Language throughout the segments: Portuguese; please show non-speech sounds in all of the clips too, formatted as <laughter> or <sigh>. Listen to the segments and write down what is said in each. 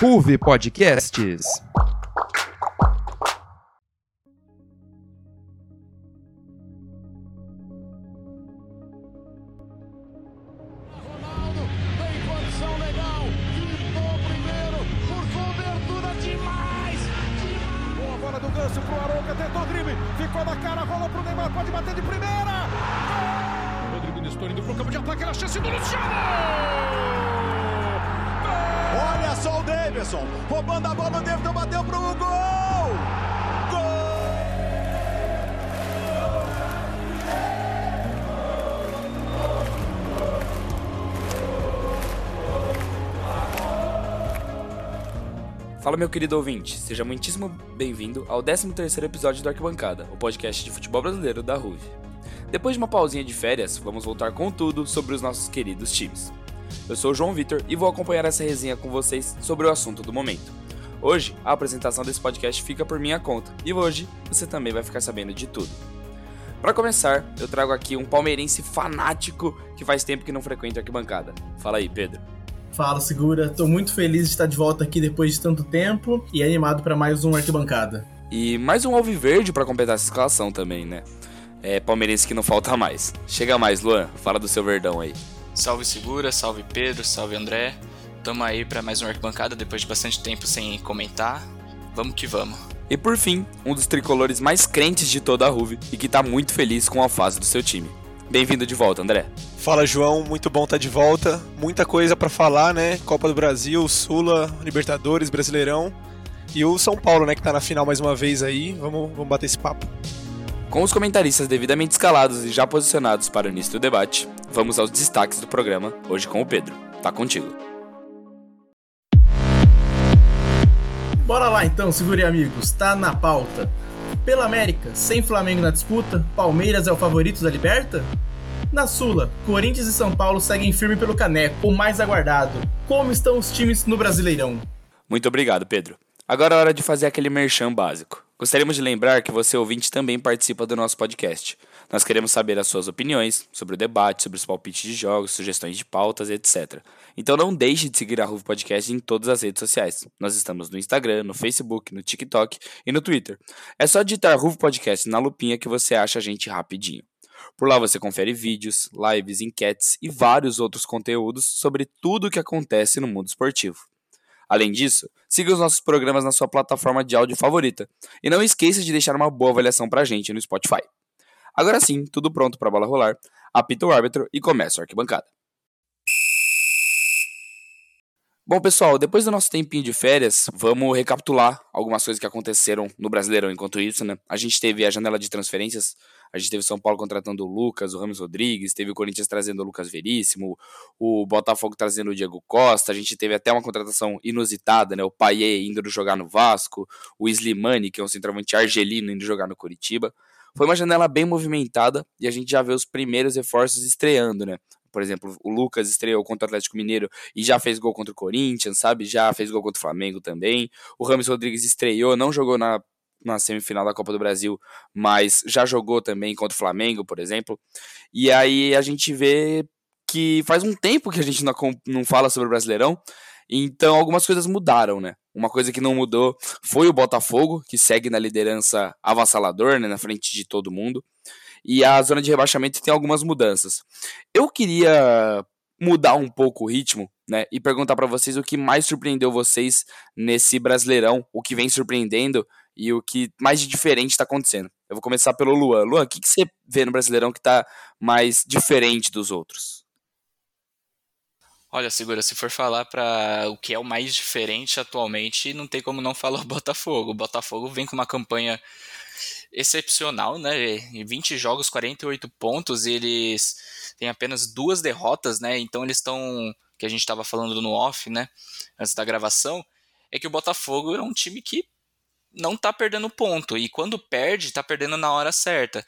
Ruve Podcasts. Querido ouvinte, seja muitíssimo bem-vindo ao 13º episódio do Arquibancada, o podcast de futebol brasileiro da RUV. Depois de uma pausinha de férias, vamos voltar com tudo sobre os nossos queridos times. Eu sou o João Vitor e vou acompanhar essa resenha com vocês sobre o assunto do momento. Hoje, a apresentação desse podcast fica por minha conta e hoje você também vai ficar sabendo de tudo. Para começar, eu trago aqui um palmeirense fanático que faz tempo que não frequenta a arquibancada. Fala aí, Pedro. Fala, segura. Tô muito feliz de estar de volta aqui depois de tanto tempo e animado para mais um arquibancada. E mais um alviverde para completar essa escalação também, né? É palmeirense que não falta mais. Chega mais, Luan, fala do seu verdão aí. Salve Segura, salve Pedro, salve André. Tamo aí para mais uma arquibancada depois de bastante tempo sem comentar. Vamos que vamos. E por fim, um dos tricolores mais crentes de toda a RUV e que tá muito feliz com a fase do seu time. Bem-vindo de volta, André. Fala João, muito bom estar de volta. Muita coisa para falar, né? Copa do Brasil, Sula, Libertadores, Brasileirão e o São Paulo, né, que tá na final mais uma vez aí. Vamos, vamos bater esse papo. Com os comentaristas devidamente escalados e já posicionados para o início do debate, vamos aos destaques do programa, hoje com o Pedro. Tá contigo. Bora lá então, segure amigos, tá na pauta. Pela América, sem Flamengo na disputa, Palmeiras é o favorito da Liberta? Na Sula, Corinthians e São Paulo seguem firme pelo caneco, o mais aguardado. Como estão os times no Brasileirão? Muito obrigado, Pedro. Agora é hora de fazer aquele merchan básico. Gostaríamos de lembrar que você, ouvinte, também participa do nosso podcast. Nós queremos saber as suas opiniões sobre o debate, sobre os palpites de jogos, sugestões de pautas, etc. Então não deixe de seguir a Ruve Podcast em todas as redes sociais. Nós estamos no Instagram, no Facebook, no TikTok e no Twitter. É só digitar Ruve Podcast na lupinha que você acha a gente rapidinho. Por lá você confere vídeos, lives, enquetes e vários outros conteúdos sobre tudo o que acontece no mundo esportivo. Além disso, siga os nossos programas na sua plataforma de áudio favorita. E não esqueça de deixar uma boa avaliação pra gente no Spotify. Agora sim, tudo pronto para a bola rolar. Apita o árbitro e começa a arquibancada. Bom, pessoal, depois do nosso tempinho de férias, vamos recapitular algumas coisas que aconteceram no Brasileirão enquanto isso, né? A gente teve a janela de transferências, a gente teve São Paulo contratando o Lucas, o Ramos Rodrigues, teve o Corinthians trazendo o Lucas Veríssimo, o Botafogo trazendo o Diego Costa, a gente teve até uma contratação inusitada, né? O Paier indo jogar no Vasco, o Slimani, que é um centroavante argelino, indo jogar no Curitiba. Foi uma janela bem movimentada e a gente já vê os primeiros reforços estreando, né? Por exemplo, o Lucas estreou contra o Atlético Mineiro e já fez gol contra o Corinthians, sabe? Já fez gol contra o Flamengo também. O Rames Rodrigues estreou, não jogou na, na semifinal da Copa do Brasil, mas já jogou também contra o Flamengo, por exemplo. E aí a gente vê que faz um tempo que a gente não, não fala sobre o Brasileirão, então algumas coisas mudaram, né? Uma coisa que não mudou foi o Botafogo, que segue na liderança avassalador, né, na frente de todo mundo. E a zona de rebaixamento tem algumas mudanças. Eu queria mudar um pouco o ritmo, né, e perguntar para vocês o que mais surpreendeu vocês nesse Brasileirão, o que vem surpreendendo e o que mais de diferente está acontecendo. Eu vou começar pelo Luan. Luan, o que, que você vê no Brasileirão que está mais diferente dos outros? Olha, segura, se for falar para o que é o mais diferente atualmente, não tem como não falar o Botafogo. O Botafogo vem com uma campanha excepcional, né? Em 20 jogos, 48 pontos, e eles têm apenas duas derrotas, né? Então eles estão, que a gente estava falando no off, né, antes da gravação, é que o Botafogo é um time que não tá perdendo ponto e quando perde, tá perdendo na hora certa.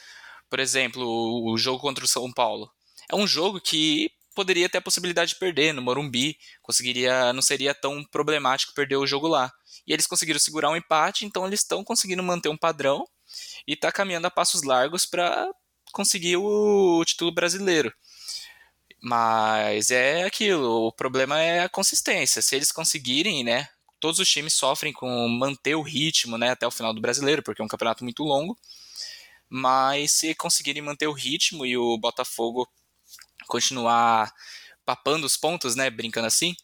Por exemplo, o jogo contra o São Paulo. É um jogo que poderia ter a possibilidade de perder no Morumbi, conseguiria, não seria tão problemático perder o jogo lá. E eles conseguiram segurar um empate, então eles estão conseguindo manter um padrão e tá caminhando a passos largos para conseguir o título brasileiro. Mas é aquilo, o problema é a consistência. Se eles conseguirem, né? Todos os times sofrem com manter o ritmo, né, até o final do brasileiro, porque é um campeonato muito longo. Mas se conseguirem manter o ritmo e o Botafogo continuar papando os pontos, né, brincando assim,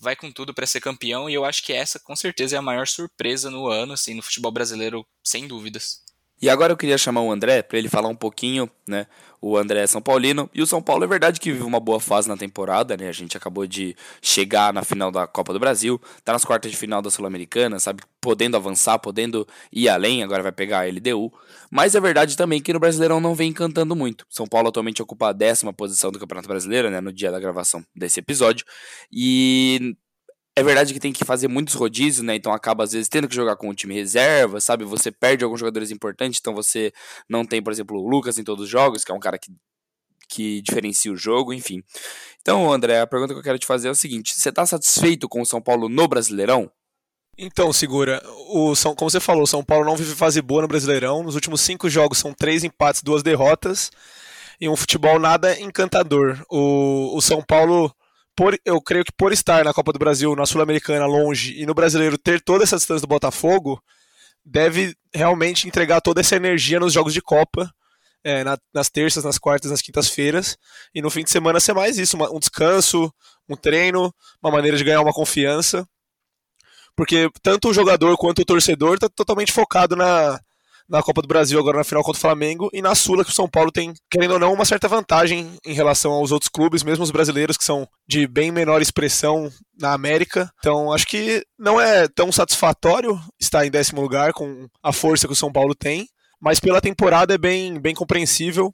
vai com tudo para ser campeão e eu acho que essa com certeza é a maior surpresa no ano, assim, no futebol brasileiro, sem dúvidas. E agora eu queria chamar o André para ele falar um pouquinho, né? O André é São Paulino. E o São Paulo é verdade que vive uma boa fase na temporada, né? A gente acabou de chegar na final da Copa do Brasil, tá nas quartas de final da Sul-Americana, sabe? Podendo avançar, podendo ir além, agora vai pegar a LDU. Mas é verdade também que no Brasileirão não vem encantando muito. São Paulo atualmente ocupa a décima posição do Campeonato Brasileiro, né? No dia da gravação desse episódio. E é verdade que tem que fazer muitos rodízios, né? Então acaba às vezes tendo que jogar com o time reserva, sabe? Você perde alguns jogadores importantes, então você não tem, por exemplo, o Lucas em todos os jogos, que é um cara que, que diferencia o jogo, enfim. Então, André, a pergunta que eu quero te fazer é o seguinte: você está satisfeito com o São Paulo no Brasileirão? Então, segura. O São, como você falou, o São Paulo não vive fase boa no Brasileirão. Nos últimos cinco jogos são três empates, duas derrotas. E um futebol nada encantador. O, o São Paulo por, eu creio que por estar na Copa do Brasil, na Sul-Americana, longe, e no brasileiro ter toda essa distância do Botafogo, deve realmente entregar toda essa energia nos jogos de Copa, é, na, nas terças, nas quartas, nas quintas-feiras, e no fim de semana ser mais isso, uma, um descanso, um treino, uma maneira de ganhar uma confiança, porque tanto o jogador quanto o torcedor está totalmente focado na, na Copa do Brasil, agora na final contra o Flamengo, e na Sula, que o São Paulo tem, querendo ou não, uma certa vantagem em relação aos outros clubes, mesmo os brasileiros, que são de bem menor expressão na América. Então, acho que não é tão satisfatório estar em décimo lugar com a força que o São Paulo tem, mas pela temporada é bem, bem compreensível.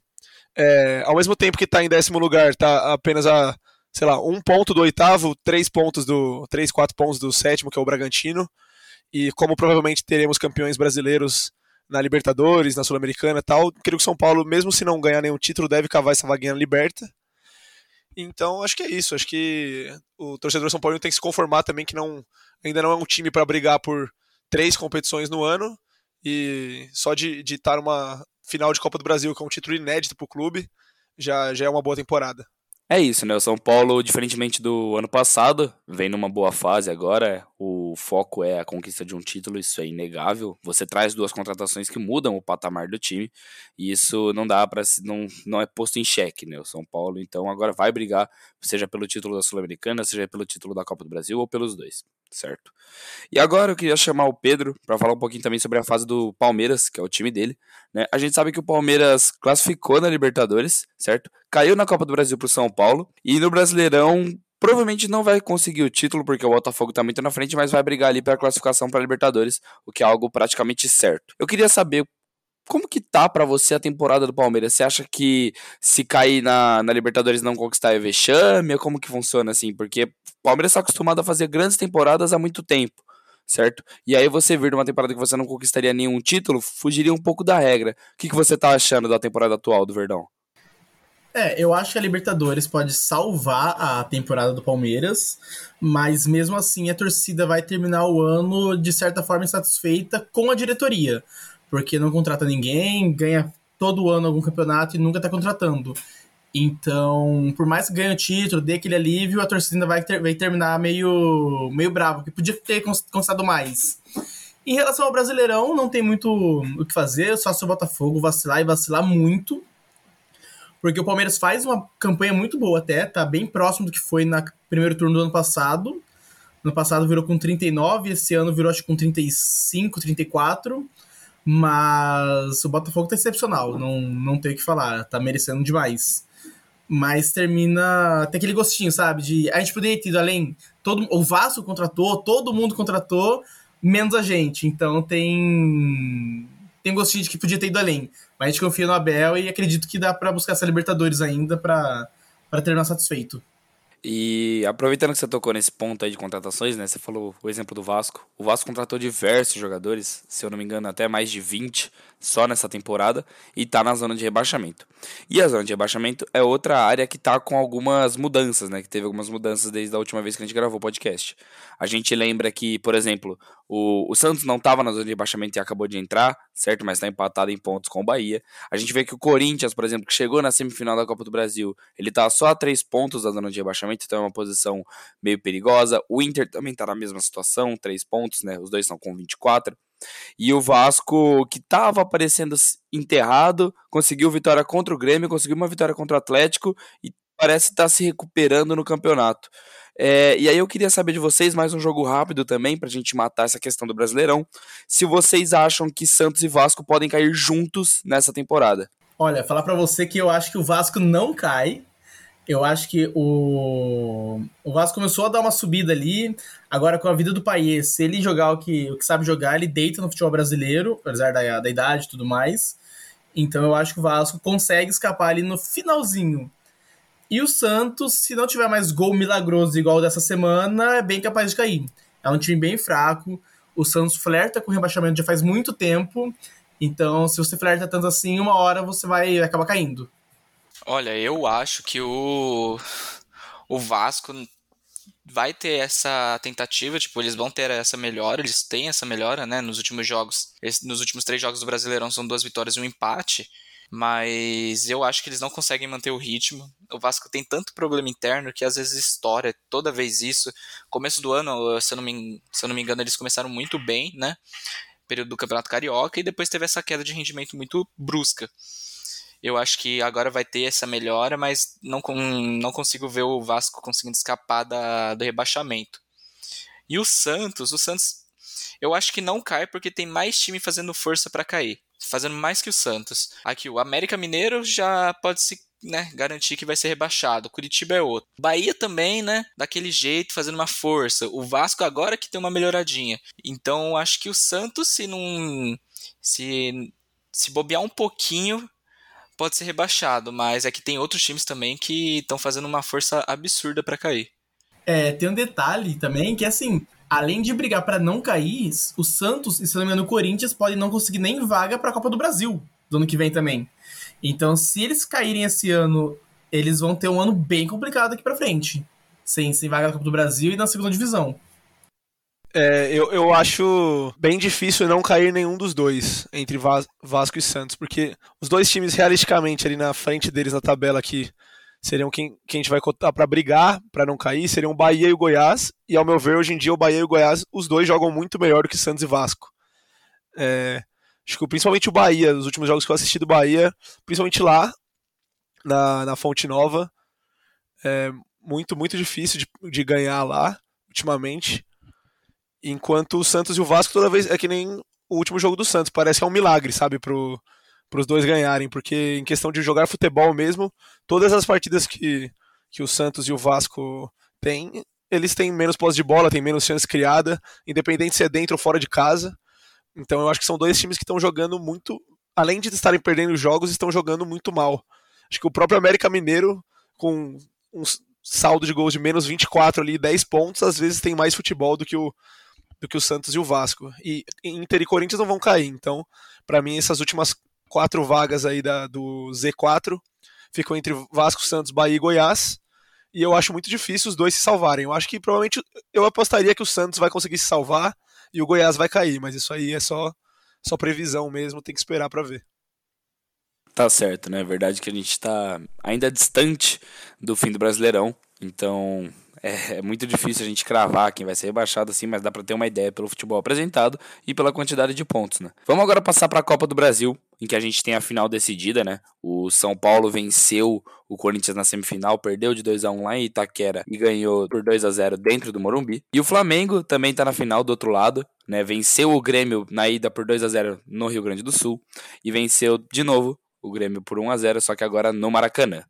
É, ao mesmo tempo que está em décimo lugar, está apenas a, sei lá, um ponto do oitavo, três pontos do. três, quatro pontos do sétimo, que é o Bragantino. E como provavelmente teremos campeões brasileiros na Libertadores, na Sul-Americana e tal. Creio que o São Paulo, mesmo se não ganhar nenhum título, deve cavar essa vaguinha na Liberta. Então, acho que é isso. Acho que o torcedor São Paulo tem que se conformar também que não, ainda não é um time para brigar por três competições no ano. E só de, de estar numa final de Copa do Brasil, que é um título inédito para o clube, já, já é uma boa temporada. É isso, né? O São Paulo, diferentemente do ano passado, vem numa boa fase agora. O foco é a conquista de um título, isso é inegável. Você traz duas contratações que mudam o patamar do time, e isso não dá para não, não é posto em xeque, né? O São Paulo, então, agora vai brigar, seja pelo título da Sul-Americana, seja pelo título da Copa do Brasil ou pelos dois certo? E agora eu queria chamar o Pedro para falar um pouquinho também sobre a fase do Palmeiras, que é o time dele. Né? A gente sabe que o Palmeiras classificou na Libertadores, certo? Caiu na Copa do Brasil pro São Paulo e no Brasileirão provavelmente não vai conseguir o título porque o Botafogo tá muito na frente, mas vai brigar ali pela classificação para Libertadores, o que é algo praticamente certo. Eu queria saber como que tá para você a temporada do Palmeiras? Você acha que se cair na, na Libertadores não conquistar é vexame? Como que funciona assim? Porque o Palmeiras está acostumado a fazer grandes temporadas há muito tempo, certo? E aí você vir numa temporada que você não conquistaria nenhum título, fugiria um pouco da regra. O que, que você tá achando da temporada atual do Verdão? É, eu acho que a Libertadores pode salvar a temporada do Palmeiras, mas mesmo assim a torcida vai terminar o ano de certa forma insatisfeita com a diretoria porque não contrata ninguém, ganha todo ano algum campeonato e nunca tá contratando. Então, por mais que ganhe o título, dê aquele alívio, a torcida ainda vai, ter, vai terminar meio, meio bravo, que podia ter conquistado mais. Em relação ao Brasileirão, não tem muito o que fazer, só se o Botafogo vacilar e vacilar muito. Porque o Palmeiras faz uma campanha muito boa até, tá bem próximo do que foi no primeiro turno do ano passado. No passado virou com 39, esse ano virou acho com 35, 34. Mas o Botafogo tá excepcional, não, não tem o que falar, tá merecendo demais. Mas termina. Tem aquele gostinho, sabe? De a gente poderia ter ido além. Todo, o Vasco contratou, todo mundo contratou, menos a gente. Então tem. Tem gostinho de que podia ter ido além. Mas a gente confia no Abel e acredito que dá para buscar essa Libertadores ainda para terminar satisfeito. E aproveitando que você tocou nesse ponto aí de contratações, né? Você falou o exemplo do Vasco. O Vasco contratou diversos jogadores, se eu não me engano, até mais de 20 só nessa temporada e tá na zona de rebaixamento. E a zona de rebaixamento é outra área que tá com algumas mudanças, né? Que teve algumas mudanças desde a última vez que a gente gravou o podcast. A gente lembra que, por exemplo, o, o Santos não estava na zona de rebaixamento e acabou de entrar, certo? Mas está empatado em pontos com o Bahia. A gente vê que o Corinthians, por exemplo, que chegou na semifinal da Copa do Brasil, ele tá só a três pontos da zona de rebaixamento, então é uma posição meio perigosa. O Inter também tá na mesma situação, três pontos, né? Os dois estão com 24. E o Vasco, que estava aparecendo enterrado, conseguiu vitória contra o Grêmio, conseguiu uma vitória contra o Atlético e parece estar tá se recuperando no campeonato. É, e aí eu queria saber de vocês, mais um jogo rápido também, pra gente matar essa questão do Brasileirão, se vocês acham que Santos e Vasco podem cair juntos nessa temporada. Olha, falar para você que eu acho que o Vasco não cai, eu acho que o, o Vasco começou a dar uma subida ali. Agora, com a vida do Paes, se ele jogar o que, o que sabe jogar, ele deita no futebol brasileiro, apesar da, da idade e tudo mais. Então, eu acho que o Vasco consegue escapar ali no finalzinho. E o Santos, se não tiver mais gol milagroso igual dessa semana, é bem capaz de cair. É um time bem fraco. O Santos flerta com rebaixamento já faz muito tempo. Então, se você flerta tanto assim, uma hora você vai acabar caindo. Olha, eu acho que o, o Vasco vai ter essa tentativa, tipo, eles vão ter essa melhora, eles têm essa melhora, né, nos últimos jogos. nos últimos três jogos do Brasileirão são duas vitórias e um empate, mas eu acho que eles não conseguem manter o ritmo. O Vasco tem tanto problema interno que às vezes estoura toda vez isso. Começo do ano, se eu não me, se eu não me engano, eles começaram muito bem, né, período do Campeonato Carioca, e depois teve essa queda de rendimento muito brusca. Eu acho que agora vai ter essa melhora, mas não, não consigo ver o Vasco conseguindo escapar da, do rebaixamento. E o Santos, o Santos, eu acho que não cai porque tem mais time fazendo força para cair, fazendo mais que o Santos. Aqui o América Mineiro já pode se né, garantir que vai ser rebaixado. Curitiba é outro. Bahia também, né, daquele jeito, fazendo uma força. O Vasco agora que tem uma melhoradinha. Então, acho que o Santos, se não se se bobear um pouquinho, pode ser rebaixado, mas é que tem outros times também que estão fazendo uma força absurda para cair. É, tem um detalhe também que assim, além de brigar para não cair, o Santos e se não me engano o Corinthians podem não conseguir nem vaga para a Copa do Brasil do ano que vem também. Então, se eles caírem esse ano, eles vão ter um ano bem complicado aqui para frente, sem, sem vaga na Copa do Brasil e na segunda divisão. É, eu, eu acho bem difícil não cair nenhum dos dois, entre Vasco e Santos, porque os dois times realisticamente ali na frente deles na tabela aqui seriam quem, quem a gente vai contar para brigar, para não cair, seriam o Bahia e o Goiás, e ao meu ver, hoje em dia o Bahia e o Goiás, os dois jogam muito melhor do que Santos e Vasco. É, acho que principalmente o Bahia, nos últimos jogos que eu assisti do Bahia, principalmente lá, na, na Fonte Nova, é muito, muito difícil de, de ganhar lá, ultimamente. Enquanto o Santos e o Vasco toda vez é que nem o último jogo do Santos, parece que é um milagre, sabe, pro os dois ganharem, porque em questão de jogar futebol mesmo, todas as partidas que, que o Santos e o Vasco têm, eles têm menos posse de bola, têm menos chance criada, independente se é dentro ou fora de casa. Então eu acho que são dois times que estão jogando muito, além de estarem perdendo jogos, estão jogando muito mal. Acho que o próprio América Mineiro, com um saldo de gols de menos 24 ali, 10 pontos, às vezes tem mais futebol do que o, do que o Santos e o Vasco. E Inter e Corinthians não vão cair. Então, para mim, essas últimas quatro vagas aí da, do Z4 ficam entre Vasco, Santos, Bahia e Goiás. E eu acho muito difícil os dois se salvarem. Eu acho que provavelmente eu apostaria que o Santos vai conseguir se salvar e o Goiás vai cair, mas isso aí é só, só previsão mesmo, tem que esperar para ver. Tá certo, né? É verdade que a gente tá ainda distante do fim do Brasileirão, então é, é, muito difícil a gente cravar quem vai ser rebaixado assim, mas dá para ter uma ideia pelo futebol apresentado e pela quantidade de pontos, né? Vamos agora passar para a Copa do Brasil, em que a gente tem a final decidida, né? O São Paulo venceu o Corinthians na semifinal, perdeu de 2 a 1 lá em Itaquera e ganhou por 2 a 0 dentro do Morumbi. E o Flamengo também tá na final do outro lado, né? Venceu o Grêmio na ida por 2 a 0 no Rio Grande do Sul e venceu de novo o Grêmio por 1 a 0, só que agora no Maracanã.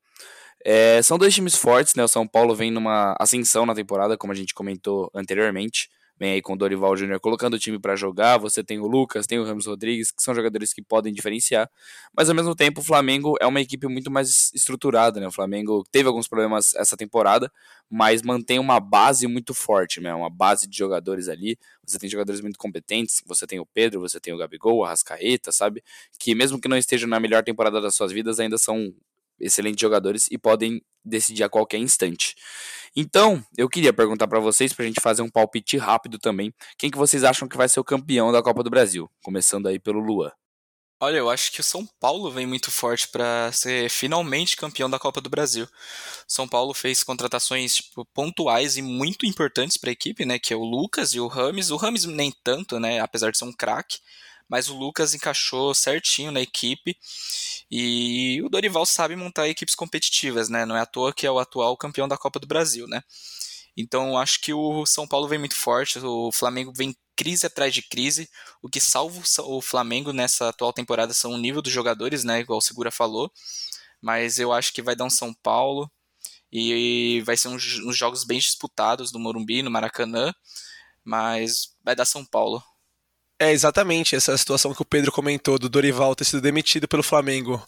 É, são dois times fortes, né? O São Paulo vem numa ascensão na temporada, como a gente comentou anteriormente. Vem aí com o Dorival Júnior colocando o time para jogar, você tem o Lucas, tem o Ramos Rodrigues, que são jogadores que podem diferenciar, mas ao mesmo tempo o Flamengo é uma equipe muito mais estruturada, né? O Flamengo teve alguns problemas essa temporada, mas mantém uma base muito forte, né? Uma base de jogadores ali. Você tem jogadores muito competentes, você tem o Pedro, você tem o Gabigol, o Arrascaeta, sabe? Que mesmo que não estejam na melhor temporada das suas vidas, ainda são excelentes jogadores e podem decidir a qualquer instante. Então, eu queria perguntar para vocês, para a gente fazer um palpite rápido também, quem que vocês acham que vai ser o campeão da Copa do Brasil? Começando aí pelo Luan. Olha, eu acho que o São Paulo vem muito forte para ser finalmente campeão da Copa do Brasil. São Paulo fez contratações tipo, pontuais e muito importantes para a equipe, né? Que é o Lucas e o Rames. O Rames nem tanto, né? Apesar de ser um craque, mas o Lucas encaixou certinho na equipe. E o Dorival sabe montar equipes competitivas, né? Não é à toa que é o atual campeão da Copa do Brasil, né? Então acho que o São Paulo vem muito forte, o Flamengo vem crise atrás de crise. O que salva o Flamengo nessa atual temporada são o nível dos jogadores, né? Igual o Segura falou. Mas eu acho que vai dar um São Paulo e vai ser uns, uns jogos bem disputados no Morumbi, no Maracanã. Mas vai dar São Paulo. É exatamente essa situação que o Pedro comentou do Dorival ter sido demitido pelo Flamengo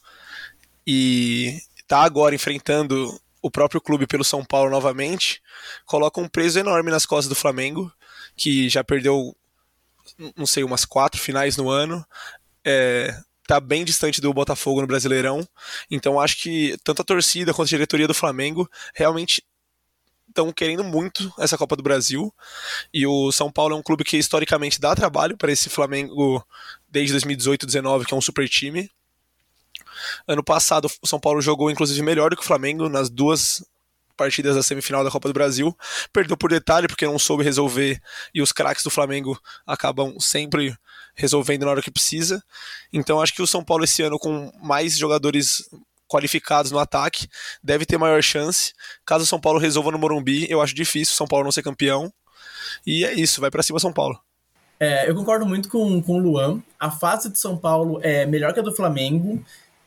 e tá agora enfrentando o próprio clube pelo São Paulo novamente, coloca um peso enorme nas costas do Flamengo, que já perdeu não sei, umas quatro finais no ano. É, tá bem distante do Botafogo no Brasileirão. Então acho que tanto a torcida quanto a diretoria do Flamengo realmente estão querendo muito essa Copa do Brasil. E o São Paulo é um clube que historicamente dá trabalho para esse Flamengo desde 2018 19 que é um super time. Ano passado o São Paulo jogou inclusive melhor do que o Flamengo nas duas partidas da semifinal da Copa do Brasil. Perdeu por detalhe porque não soube resolver e os craques do Flamengo acabam sempre resolvendo na hora que precisa. Então acho que o São Paulo esse ano com mais jogadores qualificados no ataque deve ter maior chance. Caso o São Paulo resolva no Morumbi, eu acho difícil o São Paulo não ser campeão. E é isso, vai para cima São Paulo. É, eu concordo muito com, com o Luan. A fase de São Paulo é melhor que a do Flamengo.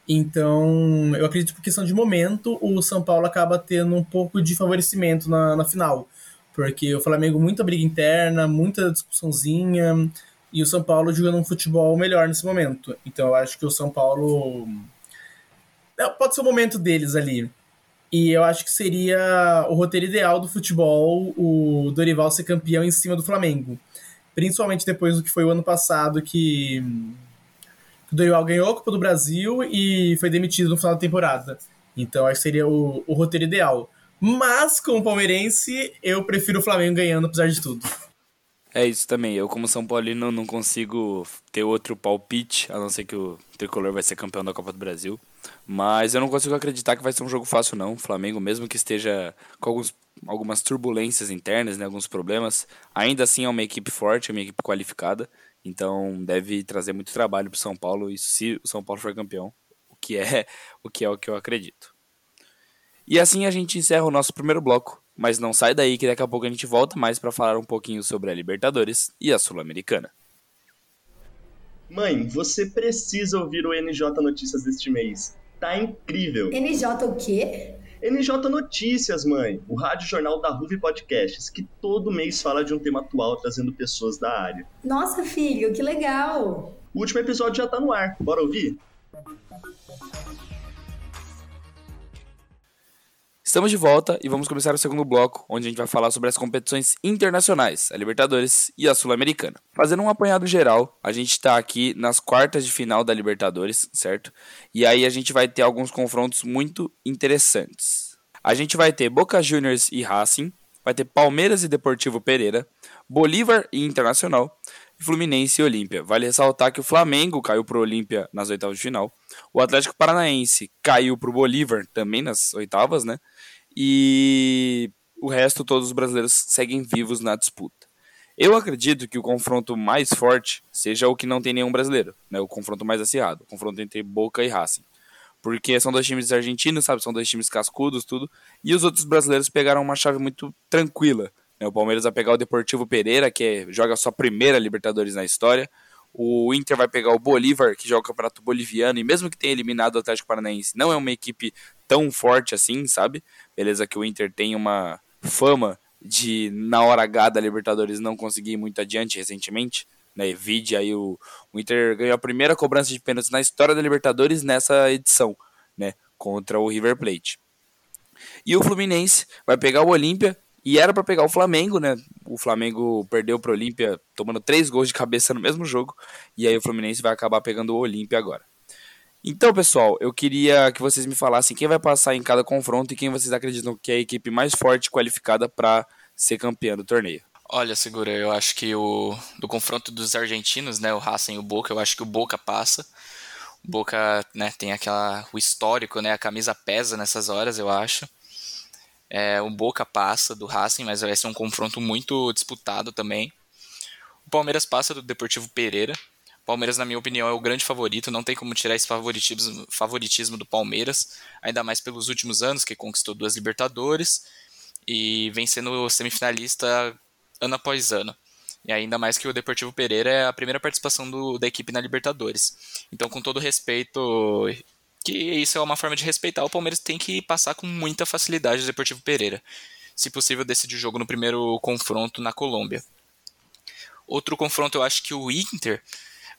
Então, eu acredito que por questão de momento, o São Paulo acaba tendo um pouco de favorecimento na, na final. Porque o Flamengo, muita briga interna, muita discussãozinha, e o São Paulo jogando um futebol melhor nesse momento. Então, eu acho que o São Paulo. Pode ser o momento deles ali. E eu acho que seria o roteiro ideal do futebol o Dorival ser campeão em cima do Flamengo. Principalmente depois do que foi o ano passado, que o Dorival ganhou a Copa do Brasil e foi demitido no final da temporada. Então acho que seria o, o roteiro ideal. Mas, como palmeirense, eu prefiro o Flamengo ganhando, apesar de tudo. É isso também. Eu, como São Paulino, não consigo ter outro palpite, a não ser que o Tricolor vai ser campeão da Copa do Brasil. Mas eu não consigo acreditar que vai ser um jogo fácil, não. O Flamengo, mesmo que esteja com alguns, algumas turbulências internas, né, alguns problemas, ainda assim é uma equipe forte, é uma equipe qualificada. Então deve trazer muito trabalho para o São Paulo, isso se o São Paulo for campeão, o que é <laughs> o que é o que eu acredito. E assim a gente encerra o nosso primeiro bloco, mas não sai daí que daqui a pouco a gente volta mais para falar um pouquinho sobre a Libertadores e a Sul-Americana. Mãe, você precisa ouvir o NJ Notícias deste mês. Tá incrível. NJ o quê? NJ Notícias, mãe, o rádio jornal da Ruve Podcasts, que todo mês fala de um tema atual trazendo pessoas da área. Nossa, filho, que legal! O último episódio já tá no ar, bora ouvir? Estamos de volta e vamos começar o segundo bloco, onde a gente vai falar sobre as competições internacionais, a Libertadores e a Sul-Americana. Fazendo um apanhado geral, a gente está aqui nas quartas de final da Libertadores, certo? E aí a gente vai ter alguns confrontos muito interessantes. A gente vai ter Boca Juniors e Racing, vai ter Palmeiras e Deportivo Pereira, Bolívar e Internacional, Fluminense e Olímpia. Vale ressaltar que o Flamengo caiu para o Olímpia nas oitavas de final. O Atlético Paranaense caiu para o Bolívar também nas oitavas, né? E o resto, todos os brasileiros seguem vivos na disputa. Eu acredito que o confronto mais forte seja o que não tem nenhum brasileiro, né? O confronto mais acirrado, o confronto entre Boca e Racing. Porque são dois times argentinos, sabe? São dois times cascudos, tudo. E os outros brasileiros pegaram uma chave muito tranquila né? O Palmeiras vai pegar o Deportivo Pereira, que é, joga a sua primeira Libertadores na história. O Inter vai pegar o Bolívar, que joga o Campeonato Boliviano, e mesmo que tenha eliminado o Atlético Paranaense, não é uma equipe tão forte assim, sabe? Beleza que o Inter tem uma fama de na hora H da Libertadores não conseguir ir muito adiante recentemente. Né, vide aí o, o Inter ganhou a primeira cobrança de pênaltis na história da Libertadores nessa edição, né, contra o River Plate. E o Fluminense vai pegar o Olímpia e era para pegar o Flamengo, né? O Flamengo perdeu para o Olímpia tomando três gols de cabeça no mesmo jogo e aí o Fluminense vai acabar pegando o Olímpia agora. Então, pessoal, eu queria que vocês me falassem quem vai passar em cada confronto e quem vocês acreditam que é a equipe mais forte qualificada para ser campeã do torneio. Olha, Segura, eu acho que o do confronto dos argentinos, né, o Racing e o Boca, eu acho que o Boca passa. O Boca, né, tem aquela o histórico, né, a camisa pesa nessas horas, eu acho. É, o Boca passa do Racing, mas vai ser um confronto muito disputado também. O Palmeiras passa do Deportivo Pereira. Palmeiras, na minha opinião, é o grande favorito. Não tem como tirar esse favoritismo, favoritismo do Palmeiras, ainda mais pelos últimos anos, que conquistou duas Libertadores e vem sendo semifinalista ano após ano. E ainda mais que o Deportivo Pereira é a primeira participação do, da equipe na Libertadores. Então, com todo respeito, que isso é uma forma de respeitar, o Palmeiras tem que passar com muita facilidade o Deportivo Pereira. Se possível, decidir o jogo no primeiro confronto na Colômbia. Outro confronto, eu acho que o Inter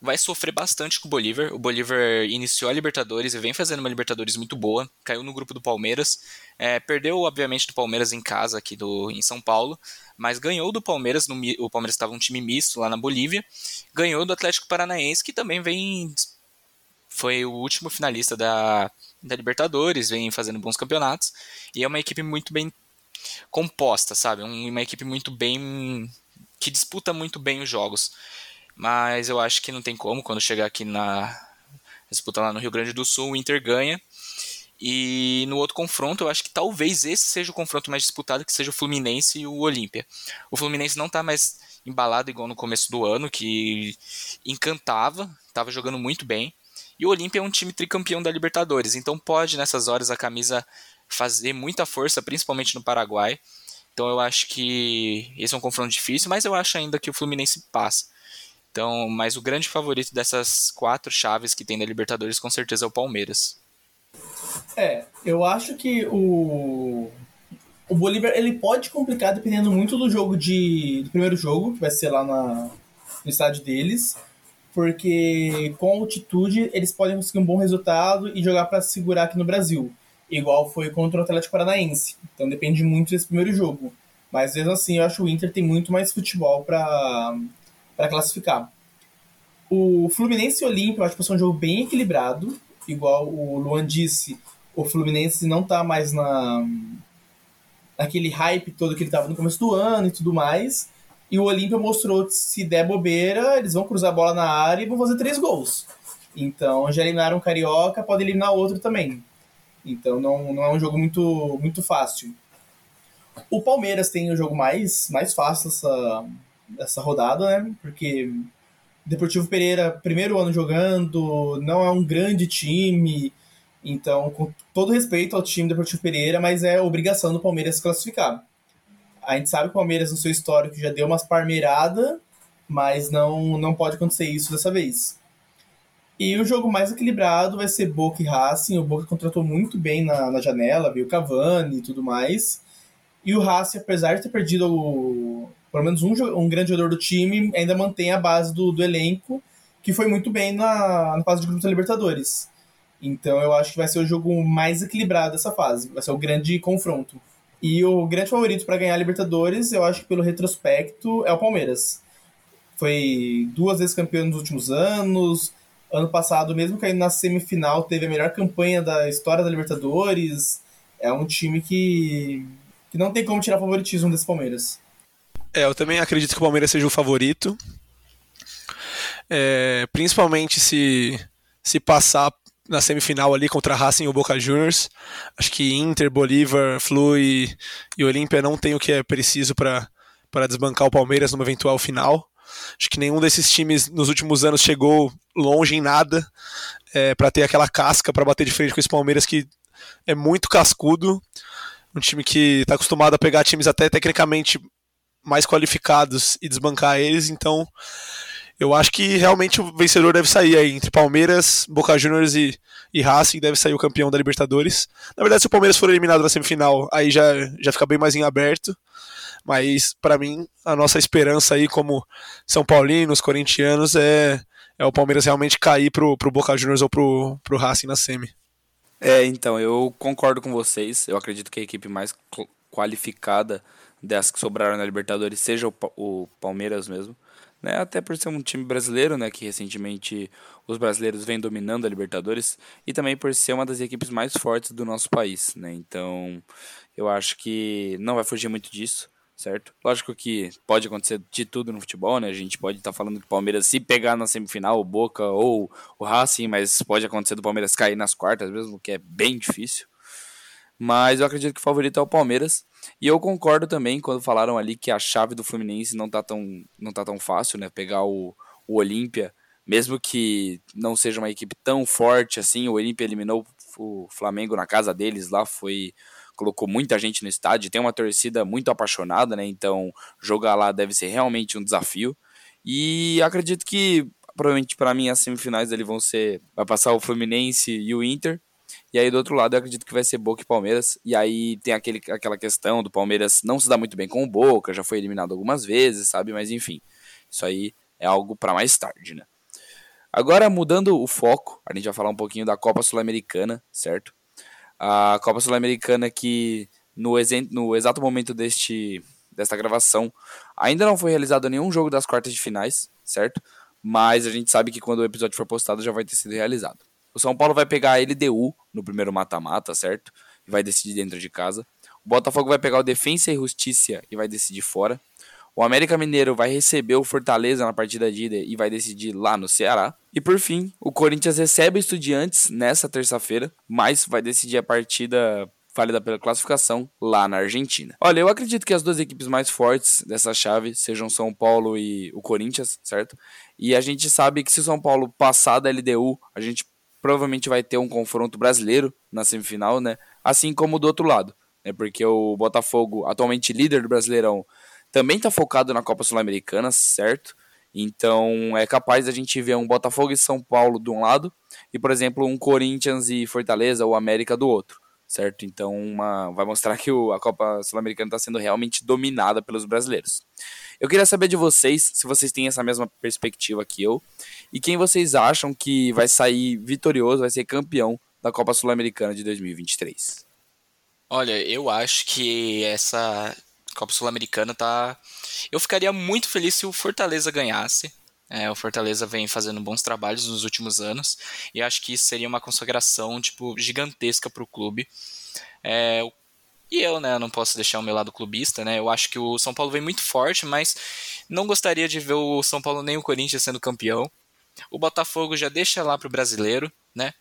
vai sofrer bastante com o Bolívar. O Bolívar iniciou a Libertadores e vem fazendo uma Libertadores muito boa. Caiu no grupo do Palmeiras. É, perdeu, obviamente, do Palmeiras em casa, aqui do, em São Paulo. Mas ganhou do Palmeiras. No, o Palmeiras estava um time misto lá na Bolívia. Ganhou do Atlético Paranaense, que também vem. Foi o último finalista da, da Libertadores, vem fazendo bons campeonatos. E é uma equipe muito bem composta, sabe? Uma equipe muito bem. que disputa muito bem os jogos mas eu acho que não tem como quando chegar aqui na disputa lá no Rio Grande do Sul, o Inter ganha. E no outro confronto, eu acho que talvez esse seja o confronto mais disputado, que seja o Fluminense e o Olímpia. O Fluminense não está mais embalado igual no começo do ano, que encantava, estava jogando muito bem. E o Olímpia é um time tricampeão da Libertadores, então pode nessas horas a camisa fazer muita força, principalmente no Paraguai. Então eu acho que esse é um confronto difícil, mas eu acho ainda que o Fluminense passa. Então, mas o grande favorito dessas quatro chaves que tem da Libertadores com certeza é o Palmeiras. É, eu acho que o o Bolívar ele pode complicar dependendo muito do jogo de do primeiro jogo que vai ser lá na, no estádio deles, porque com altitude eles podem conseguir um bom resultado e jogar para segurar aqui no Brasil, igual foi contra o Atlético Paranaense. Então depende muito desse primeiro jogo. Mas mesmo assim, eu acho que o Inter tem muito mais futebol para para classificar. O Fluminense e Olímpia, eu acho que vai ser um jogo bem equilibrado. Igual o Luan disse, o Fluminense não tá mais na naquele hype todo que ele tava no começo do ano e tudo mais. E o Olímpia mostrou que se der bobeira, eles vão cruzar a bola na área e vão fazer três gols. Então, já eliminaram o Carioca, pode eliminar outro também. Então, não, não é um jogo muito, muito fácil. O Palmeiras tem o jogo mais, mais fácil essa, essa rodada, né? Porque Deportivo Pereira, primeiro ano jogando, não é um grande time. Então, com todo respeito ao time Deportivo Pereira, mas é obrigação do Palmeiras se classificar. A gente sabe que o Palmeiras, no seu histórico, já deu umas parmeiradas, mas não, não pode acontecer isso dessa vez. E o jogo mais equilibrado vai ser Boca e Racing. O Boca contratou muito bem na, na janela, viu Cavani e tudo mais. E o Racing, apesar de ter perdido o, pelo menos um, um grande jogador do time ainda mantém a base do, do elenco, que foi muito bem na, na fase de grupos da Libertadores. Então eu acho que vai ser o jogo mais equilibrado dessa fase, vai ser o grande confronto. E o grande favorito para ganhar a Libertadores, eu acho que pelo retrospecto, é o Palmeiras. Foi duas vezes campeão nos últimos anos. Ano passado, mesmo caindo na semifinal, teve a melhor campanha da história da Libertadores. É um time que, que não tem como tirar favoritismo desse Palmeiras. É, eu também acredito que o Palmeiras seja o favorito. É, principalmente se, se passar na semifinal ali contra Racing e o Boca Juniors. Acho que Inter, Bolívar, Flu e, e Olímpia não tem o que é preciso para desbancar o Palmeiras numa eventual final. Acho que nenhum desses times nos últimos anos chegou longe em nada é, para ter aquela casca para bater de frente com esse Palmeiras que é muito cascudo. Um time que está acostumado a pegar times até tecnicamente mais qualificados e desbancar eles, então eu acho que realmente o vencedor deve sair aí entre Palmeiras, Boca Juniors e, e Racing, deve sair o campeão da Libertadores. Na verdade, se o Palmeiras for eliminado na semifinal, aí já, já fica bem mais em aberto. Mas, para mim, a nossa esperança aí, como São Paulinos, corintianos, é, é o Palmeiras realmente cair pro, pro Boca Juniors ou pro, pro Racing na semi. É, então, eu concordo com vocês. Eu acredito que a equipe mais qualificada das que sobraram na Libertadores seja o, o Palmeiras mesmo né? Até por ser um time brasileiro, né? Que recentemente os brasileiros vêm dominando a Libertadores e também por ser uma das equipes mais fortes do nosso país, né? Então, eu acho que não vai fugir muito disso, certo? Lógico que pode acontecer de tudo no futebol, né? A gente pode estar tá falando que o Palmeiras se pegar na semifinal, o Boca ou o Racing, mas pode acontecer do Palmeiras cair nas quartas mesmo, que é bem difícil. Mas eu acredito que o favorito é o Palmeiras. E eu concordo também quando falaram ali que a chave do Fluminense não tá tão, não tá tão fácil, né? Pegar o, o Olímpia, mesmo que não seja uma equipe tão forte assim, o Olímpia eliminou o Flamengo na casa deles lá, foi colocou muita gente no estádio, tem uma torcida muito apaixonada, né? Então, jogar lá deve ser realmente um desafio. E acredito que provavelmente para mim as semifinais ali vão ser vai passar o Fluminense e o Inter e aí do outro lado eu acredito que vai ser Boca e Palmeiras. E aí tem aquele, aquela questão do Palmeiras não se dá muito bem com o Boca, já foi eliminado algumas vezes, sabe? Mas enfim, isso aí é algo para mais tarde, né? Agora mudando o foco, a gente vai falar um pouquinho da Copa Sul-Americana, certo? A Copa Sul-Americana que no, no exato momento deste, desta gravação ainda não foi realizado nenhum jogo das quartas de finais, certo? Mas a gente sabe que quando o episódio for postado já vai ter sido realizado. O São Paulo vai pegar a LDU no primeiro mata-mata, certo? E vai decidir dentro de casa. O Botafogo vai pegar o Defensa e Justiça e vai decidir fora. O América Mineiro vai receber o Fortaleza na partida de ida e vai decidir lá no Ceará. E por fim, o Corinthians recebe o Estudiantes nessa terça-feira, mas vai decidir a partida válida pela classificação lá na Argentina. Olha, eu acredito que as duas equipes mais fortes dessa chave sejam São Paulo e o Corinthians, certo? E a gente sabe que se o São Paulo passar da LDU, a gente provavelmente vai ter um confronto brasileiro na semifinal, né? Assim como do outro lado, né? Porque o Botafogo, atualmente líder do Brasileirão, também está focado na Copa Sul-Americana, certo? Então é capaz da gente ver um Botafogo e São Paulo de um lado e, por exemplo, um Corinthians e Fortaleza ou América do outro, certo? Então uma, vai mostrar que o, a Copa Sul-Americana está sendo realmente dominada pelos brasileiros. Eu queria saber de vocês se vocês têm essa mesma perspectiva que eu e quem vocês acham que vai sair vitorioso, vai ser campeão da Copa Sul-Americana de 2023. Olha, eu acho que essa Copa Sul-Americana tá. Eu ficaria muito feliz se o Fortaleza ganhasse. É, o Fortaleza vem fazendo bons trabalhos nos últimos anos e acho que isso seria uma consagração tipo gigantesca para o clube. É, e eu, né, não posso deixar o meu lado clubista, né? Eu acho que o São Paulo vem muito forte, mas não gostaria de ver o São Paulo nem o Corinthians sendo campeão. O Botafogo já deixa lá pro brasileiro, né?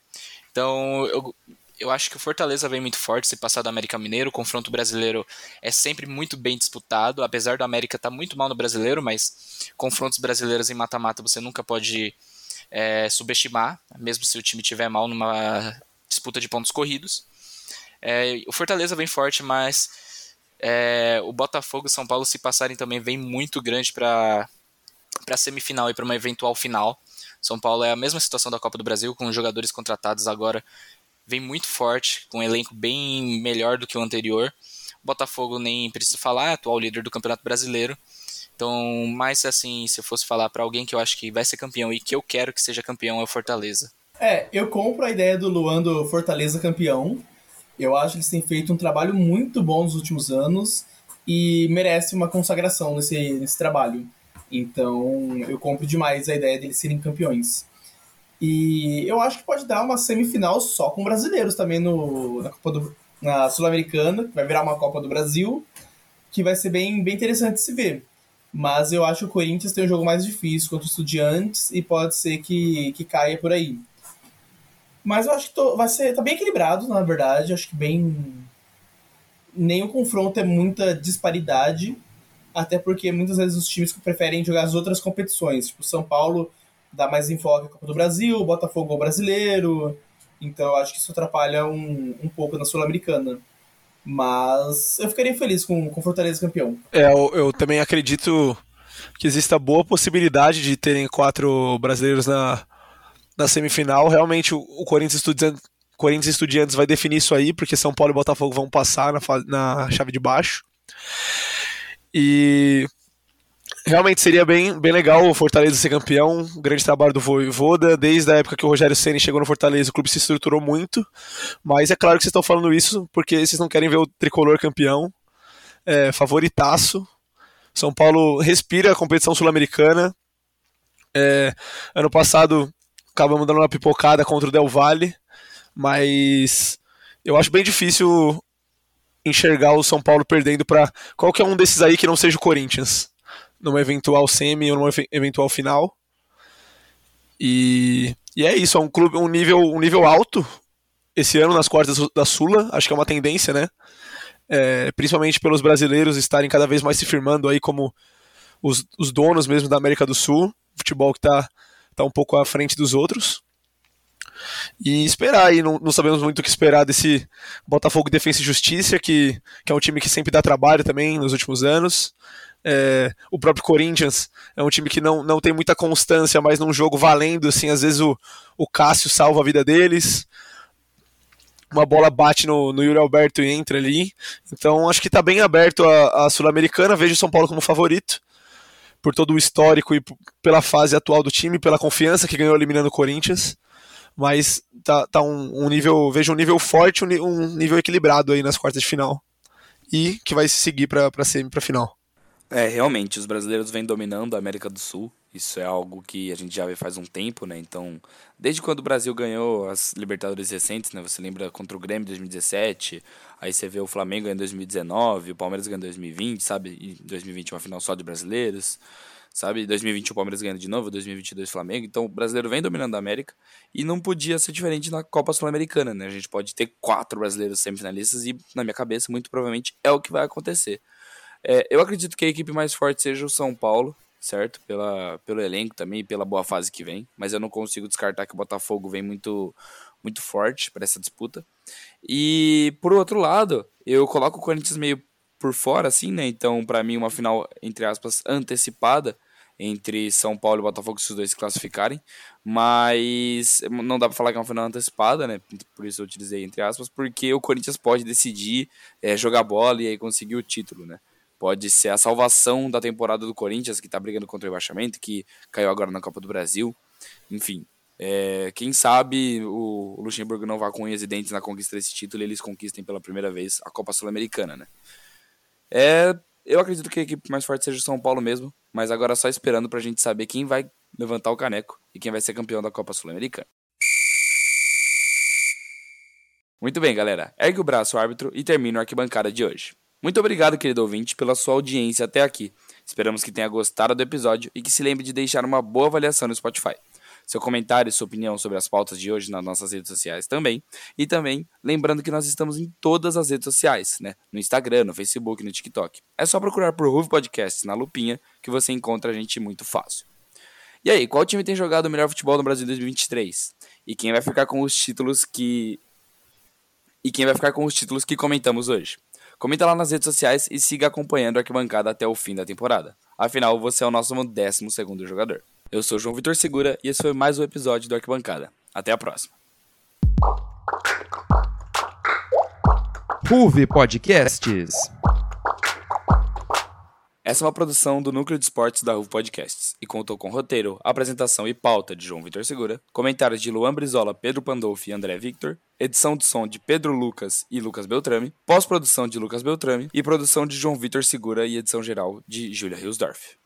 Então, eu, eu acho que o Fortaleza vem muito forte se passar do América Mineiro. O confronto brasileiro é sempre muito bem disputado, apesar do América estar tá muito mal no brasileiro, mas confrontos brasileiros em mata-mata você nunca pode é, subestimar, mesmo se o time tiver mal numa disputa de pontos corridos. É, o Fortaleza vem forte, mas é, o Botafogo e São Paulo, se passarem também, vem muito grande para a semifinal e para uma eventual final. São Paulo é a mesma situação da Copa do Brasil, com jogadores contratados agora, vem muito forte, com um elenco bem melhor do que o anterior. Botafogo nem preciso falar, é atual líder do Campeonato Brasileiro. Então, mais assim, se eu fosse falar para alguém que eu acho que vai ser campeão e que eu quero que seja campeão, é o Fortaleza. É, eu compro a ideia do Luan do Fortaleza campeão. Eu acho que eles têm feito um trabalho muito bom nos últimos anos e merece uma consagração nesse, nesse trabalho. Então, eu compro demais a ideia deles serem campeões. E eu acho que pode dar uma semifinal só com brasileiros também no, na Copa do, na Sul-Americana, que vai virar uma Copa do Brasil, que vai ser bem, bem interessante se ver. Mas eu acho que o Corinthians tem um jogo mais difícil contra o Estudiantes e pode ser que, que caia por aí. Mas eu acho que tô, vai ser tá bem equilibrado, na verdade. Acho que bem. Nem o confronto é muita disparidade. Até porque muitas vezes os times preferem jogar as outras competições. Tipo, São Paulo dá mais enfoque à Copa do Brasil, Botafogo ao brasileiro. Então eu acho que isso atrapalha um, um pouco na Sul-Americana. Mas eu ficaria feliz com, com Fortaleza campeão. É, eu, eu também acredito que exista boa possibilidade de terem quatro brasileiros na, na semifinal. Realmente o, o Corinthians Estudiantes, Corinthians Estudiantes vai definir isso aí, porque São Paulo e Botafogo vão passar na, na chave de baixo. E realmente seria bem, bem legal o Fortaleza ser campeão. Grande trabalho do Voivoda. Desde a época que o Rogério Ceni chegou no Fortaleza, o clube se estruturou muito. Mas é claro que vocês estão falando isso porque vocês não querem ver o tricolor campeão. É, favoritaço. São Paulo respira a competição sul-americana. É, ano passado acabamos dando uma pipocada contra o Del Valle, mas eu acho bem difícil enxergar o São Paulo perdendo para qualquer um desses aí que não seja o Corinthians, numa eventual semi ou numa eventual final. E, e é isso, é um clube, um nível, um nível alto esse ano nas quartas da Sula, acho que é uma tendência, né? É, principalmente pelos brasileiros estarem cada vez mais se firmando aí como os, os donos mesmo da América do Sul, futebol que está tá um pouco à frente dos outros. E esperar aí, não, não, sabemos muito o que esperar desse Botafogo Defensa e Justiça, que, que é um time que sempre dá trabalho também nos últimos anos. É, o próprio Corinthians é um time que não, não tem muita constância, mas num jogo valendo, assim, às vezes o, o Cássio salva a vida deles. Uma bola bate no, no Yuri Alberto e entra ali. Então acho que está bem aberto a, a Sul-Americana. Vejo o São Paulo como favorito por todo o histórico e pela fase atual do time, pela confiança que ganhou eliminando o Corinthians. Mas tá, tá um, um nível, vejo um nível forte, um, um, nível equilibrado aí nas quartas de final. E que vai seguir para semi para final. É, realmente, os brasileiros vêm dominando a América do Sul. Isso é algo que a gente já vê faz um tempo, né? Então, desde quando o Brasil ganhou as Libertadores recentes, né? Você lembra contra o Grêmio em 2017, aí você vê o Flamengo em 2019, o Palmeiras ganhou em 2020, sabe? Em 2020 uma final só de brasileiros, sabe? Em 2020 o Palmeiras ganhando de novo, 2022 o Flamengo. Então, o brasileiro vem dominando a América e não podia ser diferente na Copa Sul-Americana, né? A gente pode ter quatro brasileiros semifinalistas e, na minha cabeça, muito provavelmente é o que vai acontecer. É, eu acredito que a equipe mais forte seja o São Paulo, certo? Pela, pelo elenco também e pela boa fase que vem. Mas eu não consigo descartar que o Botafogo vem muito, muito forte para essa disputa. E por outro lado, eu coloco o Corinthians meio por fora, assim, né? Então, para mim, uma final, entre aspas, antecipada entre São Paulo e Botafogo se os dois se classificarem, mas não dá para falar que é uma final antecipada, né? Por isso eu utilizei entre aspas, porque o Corinthians pode decidir é, jogar bola e aí conseguir o título, né? pode ser a salvação da temporada do Corinthians, que está brigando contra o rebaixamento, que caiu agora na Copa do Brasil. Enfim, é, quem sabe o, Luxemburgo não vá com unhas e dentes na conquista desse título e eles conquistem pela primeira vez a Copa Sul-Americana, né? É, eu acredito que a equipe mais forte seja o São Paulo mesmo, mas agora só esperando para a gente saber quem vai levantar o caneco e quem vai ser campeão da Copa Sul-Americana. Muito bem, galera. Ergue o braço, árbitro, e termina a arquibancada de hoje. Muito obrigado, querido ouvinte, pela sua audiência até aqui. Esperamos que tenha gostado do episódio e que se lembre de deixar uma boa avaliação no Spotify. Seu comentário e sua opinião sobre as pautas de hoje nas nossas redes sociais também. E também, lembrando que nós estamos em todas as redes sociais, né? No Instagram, no Facebook, no TikTok. É só procurar por Ruve Podcasts na lupinha que você encontra a gente muito fácil. E aí, qual time tem jogado o melhor futebol no Brasil em 2023? E quem vai ficar com os títulos que. E quem vai ficar com os títulos que comentamos hoje? Comenta lá nas redes sociais e siga acompanhando a arquibancada até o fim da temporada. Afinal, você é o nosso 12 segundo jogador. Eu sou João Vitor Segura e esse foi mais um episódio do Arquibancada. Até a próxima. Ruve Podcasts. Essa é uma produção do Núcleo de Esportes da RUV Podcasts e contou com roteiro, apresentação e pauta de João Vitor Segura, comentários de Luan Brizola, Pedro Pandolfi e André Victor, edição de som de Pedro Lucas e Lucas Beltrame, pós-produção de Lucas Beltrame e produção de João Vitor Segura e edição geral de Júlia Hilsdorf.